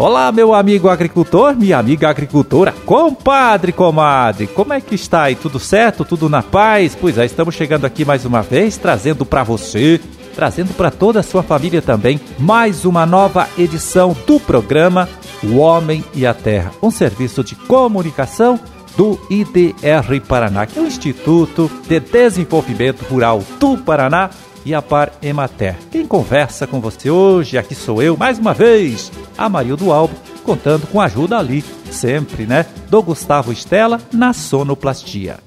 Olá, meu amigo agricultor, minha amiga agricultora, compadre, comadre, como é que está aí? Tudo certo? Tudo na paz? Pois é, estamos chegando aqui mais uma vez, trazendo para você, trazendo para toda a sua família também, mais uma nova edição do programa O Homem e a Terra, um serviço de comunicação do IDR Paraná, que é o Instituto de Desenvolvimento Rural do Paraná e a Par Emater. Quem conversa com você hoje, aqui sou eu, mais uma vez, Amarildo Albo, contando com a ajuda ali, sempre, né, do Gustavo Estela na sonoplastia.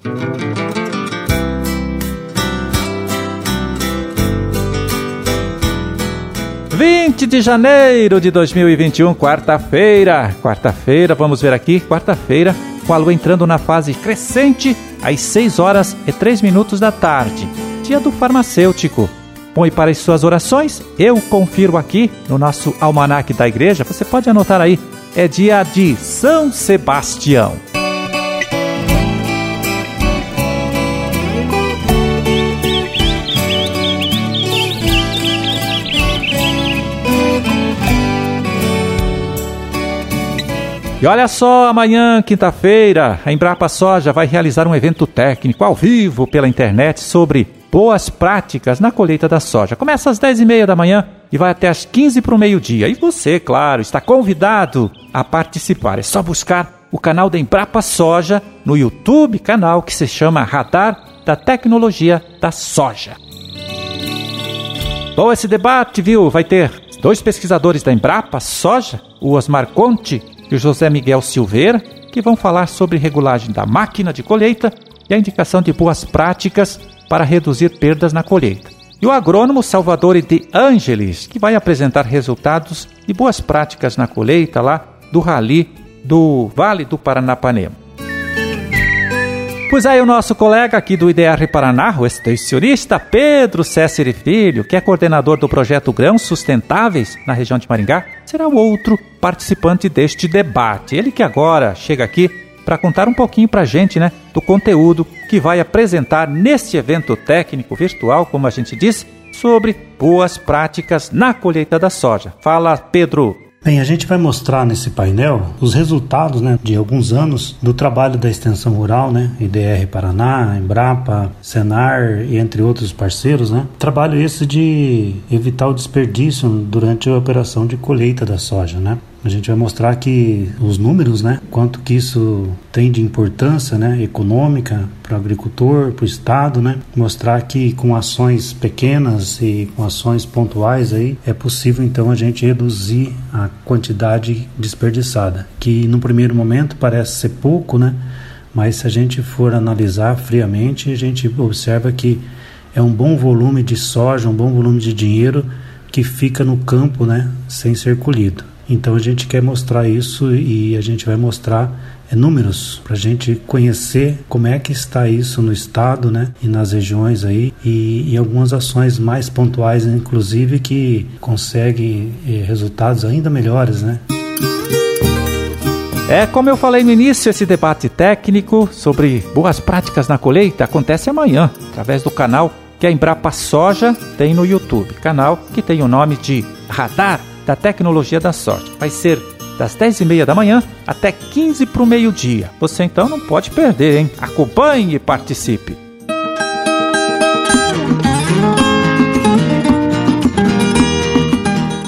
Vinte de janeiro de 2021, quarta-feira. Quarta-feira, vamos ver aqui, quarta-feira, com a lua entrando na fase crescente às 6 horas e 3 minutos da tarde dia do farmacêutico. Bom, e para as suas orações, eu confiro aqui no nosso almanaque da igreja, você pode anotar aí, é dia de São Sebastião. E olha só, amanhã, quinta-feira, a Embrapa Soja vai realizar um evento técnico ao vivo pela internet sobre boas práticas na colheita da soja. Começa às 10h30 da manhã e vai até às 15 para o meio-dia. E você, claro, está convidado a participar. É só buscar o canal da Embrapa Soja no YouTube, canal que se chama Radar da Tecnologia da Soja. Bom, esse debate, viu, vai ter dois pesquisadores da Embrapa Soja, o Osmar Conte e o José Miguel Silveira, que vão falar sobre regulagem da máquina de colheita e a indicação de boas práticas para reduzir perdas na colheita. E o agrônomo Salvador de Ângeles, que vai apresentar resultados e boas práticas na colheita lá do Rali do Vale do Paranapanema. Pois aí o nosso colega aqui do IDR Paraná, o extensionista Pedro César Filho, que é coordenador do projeto Grãos Sustentáveis na região de Maringá, será o outro participante deste debate. Ele que agora chega aqui para contar um pouquinho para a gente né, do conteúdo que vai apresentar neste evento técnico virtual, como a gente disse, sobre boas práticas na colheita da soja. Fala, Pedro. Bem, a gente vai mostrar nesse painel os resultados né, de alguns anos do trabalho da extensão rural, né, IDR Paraná, Embrapa, Senar e entre outros parceiros. Né, trabalho esse de evitar o desperdício durante a operação de colheita da soja. Né. A gente vai mostrar que os números, né, quanto que isso tem de importância, né, econômica para o agricultor, para o estado, né, mostrar que com ações pequenas e com ações pontuais aí é possível então a gente reduzir a quantidade desperdiçada, que no primeiro momento parece ser pouco, né, mas se a gente for analisar friamente, a gente observa que é um bom volume de soja, um bom volume de dinheiro que fica no campo, né, sem ser colhido. Então a gente quer mostrar isso e a gente vai mostrar é, números para a gente conhecer como é que está isso no estado, né, e nas regiões aí e, e algumas ações mais pontuais, inclusive que conseguem é, resultados ainda melhores, né. É, como eu falei no início, esse debate técnico sobre boas práticas na colheita acontece amanhã, através do canal que a Embrapa Soja tem no YouTube, canal que tem o nome de Radar da tecnologia da sorte. Vai ser das 10h30 da manhã até 15 para o meio-dia. Você então não pode perder, hein? Acompanhe e participe.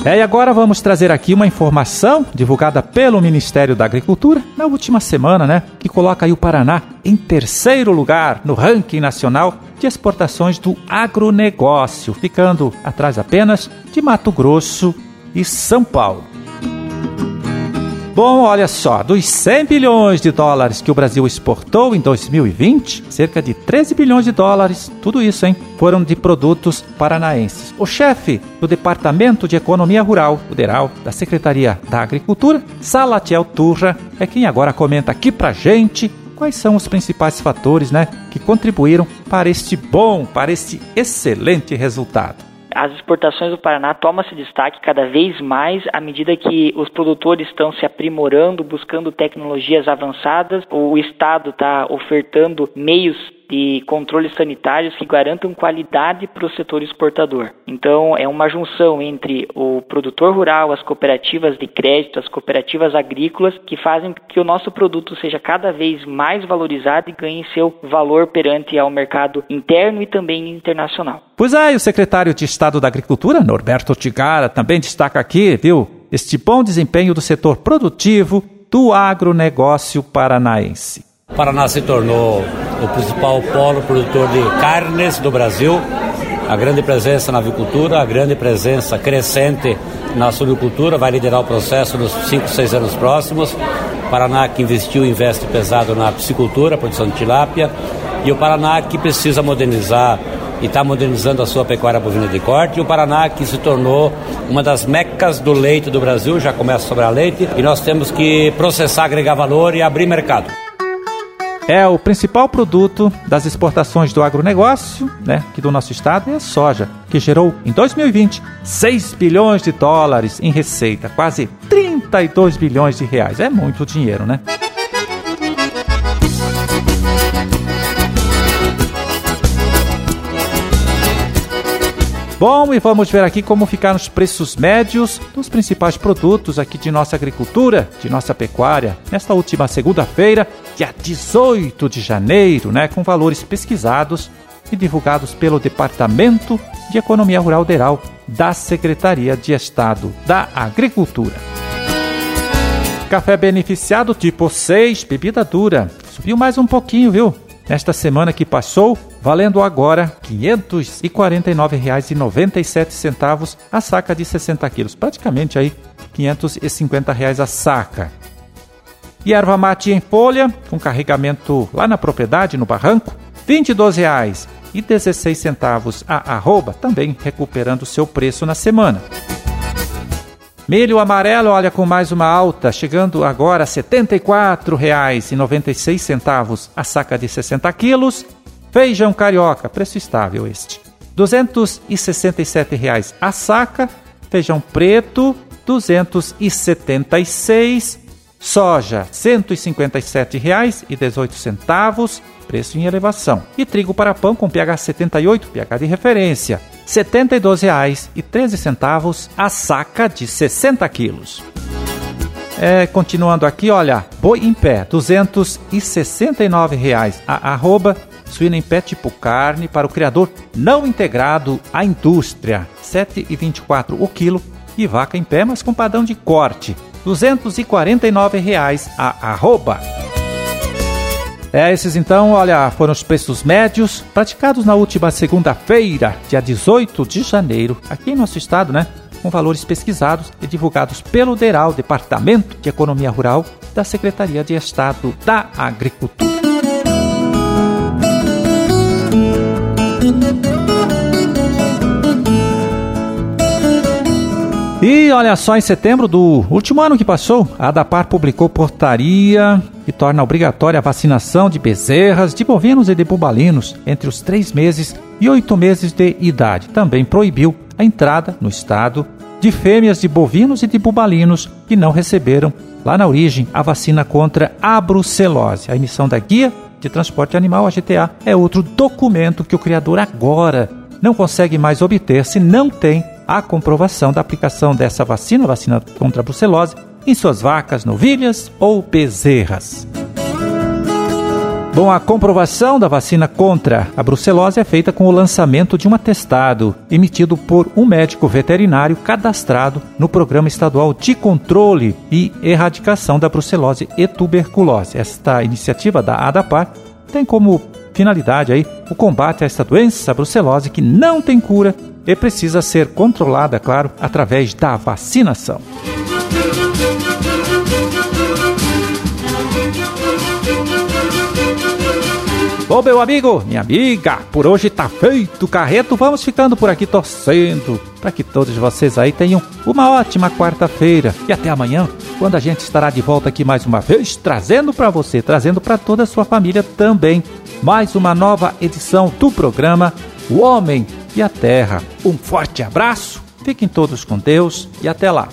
É, e agora vamos trazer aqui uma informação divulgada pelo Ministério da Agricultura na última semana, né? Que coloca aí o Paraná em terceiro lugar no ranking nacional de exportações do agronegócio, ficando atrás apenas de Mato Grosso e São Paulo. Bom, olha só, dos 100 bilhões de dólares que o Brasil exportou em 2020, cerca de 13 bilhões de dólares, tudo isso, hein, foram de produtos paranaenses. O chefe do Departamento de Economia Rural, o DERAL, da Secretaria da Agricultura, Salatiel Turra, é quem agora comenta aqui pra gente quais são os principais fatores, né, que contribuíram para este bom, para este excelente resultado as exportações do Paraná tomam esse destaque cada vez mais à medida que os produtores estão se aprimorando, buscando tecnologias avançadas. O Estado está ofertando meios de controles sanitários que garantam qualidade para o setor exportador. Então, é uma junção entre o produtor rural, as cooperativas de crédito, as cooperativas agrícolas, que fazem que o nosso produto seja cada vez mais valorizado e ganhe seu valor perante ao mercado interno e também internacional. Pois é, o secretário de Estado da Agricultura, Norberto Tigara, também destaca aqui, viu, este bom desempenho do setor produtivo do agronegócio paranaense. Paraná se tornou o principal polo produtor de carnes do Brasil, a grande presença na avicultura, a grande presença crescente na suinocultura, vai liderar o processo nos 5, 6 anos próximos. Paraná que investiu e investe pesado na piscicultura, produção de tilápia, e o Paraná que precisa modernizar e está modernizando a sua pecuária bovina de corte. E o Paraná, que se tornou uma das mecas do leite do Brasil, já começa a sobrar leite, e nós temos que processar, agregar valor e abrir mercado. É o principal produto das exportações do agronegócio, né, aqui do nosso estado, é a soja, que gerou em 2020 6 bilhões de dólares em receita, quase 32 bilhões de reais. É muito dinheiro, né? Bom, e vamos ver aqui como ficaram os preços médios dos principais produtos aqui de nossa agricultura, de nossa pecuária, nesta última segunda-feira, dia 18 de janeiro, né, com valores pesquisados e divulgados pelo Departamento de Economia Rural Deral da Secretaria de Estado da Agricultura. Café beneficiado tipo 6, bebida dura, subiu mais um pouquinho, viu? Nesta semana que passou, valendo agora R$ 549,97 a saca de 60 quilos, praticamente aí 550 reais a saca. E erva mate em folha, com carregamento lá na propriedade, no barranco, R$ 22,16 a arroba, também recuperando seu preço na semana. Milho amarelo, olha, com mais uma alta, chegando agora a R$ 74,96 a saca de 60 quilos. Feijão carioca, preço estável este. R$ 267,00 a saca. Feijão preto, R$ 276. Soja, R$ 157,18, preço em elevação. E trigo para pão com pH 78, pH de referência, R$ 72,13 a saca de 60 quilos. É, continuando aqui, olha, boi em pé, R$ 269,00 a arroba, suína em pé tipo carne para o criador não integrado à indústria, R$ 7,24 o quilo, e vaca em pé, mas com padrão de corte, R$ 249,00 a arroba. É, esses então, olha, foram os preços médios praticados na última segunda-feira, dia 18 de janeiro, aqui em nosso estado, né? Com valores pesquisados e divulgados pelo DERAL, Departamento de Economia Rural da Secretaria de Estado da Agricultura. E olha só, em setembro do último ano que passou, a ADAPAR publicou portaria que torna obrigatória a vacinação de bezerras, de bovinos e de bubalinos entre os três meses e oito meses de idade. Também proibiu a entrada no estado de fêmeas de bovinos e de bubalinos que não receberam, lá na origem, a vacina contra a brucelose. A emissão da Guia de Transporte Animal, a GTA, é outro documento que o criador agora não consegue mais obter se não tem a comprovação da aplicação dessa vacina, vacina contra a brucelose, em suas vacas, novilhas ou bezerras. Bom, a comprovação da vacina contra a brucelose é feita com o lançamento de um atestado emitido por um médico veterinário cadastrado no Programa Estadual de Controle e Erradicação da Brucelose e Tuberculose. Esta iniciativa da ADAPAR tem como finalidade aí o combate a esta doença, a brucelose, que não tem cura e precisa ser controlada, claro, através da vacinação. Bom, meu amigo, minha amiga, por hoje tá feito o carreto. Vamos ficando por aqui torcendo para que todos vocês aí tenham uma ótima quarta-feira. E até amanhã, quando a gente estará de volta aqui mais uma vez, trazendo para você, trazendo para toda a sua família também, mais uma nova edição do programa O Homem e a Terra. Um forte abraço, fiquem todos com Deus e até lá.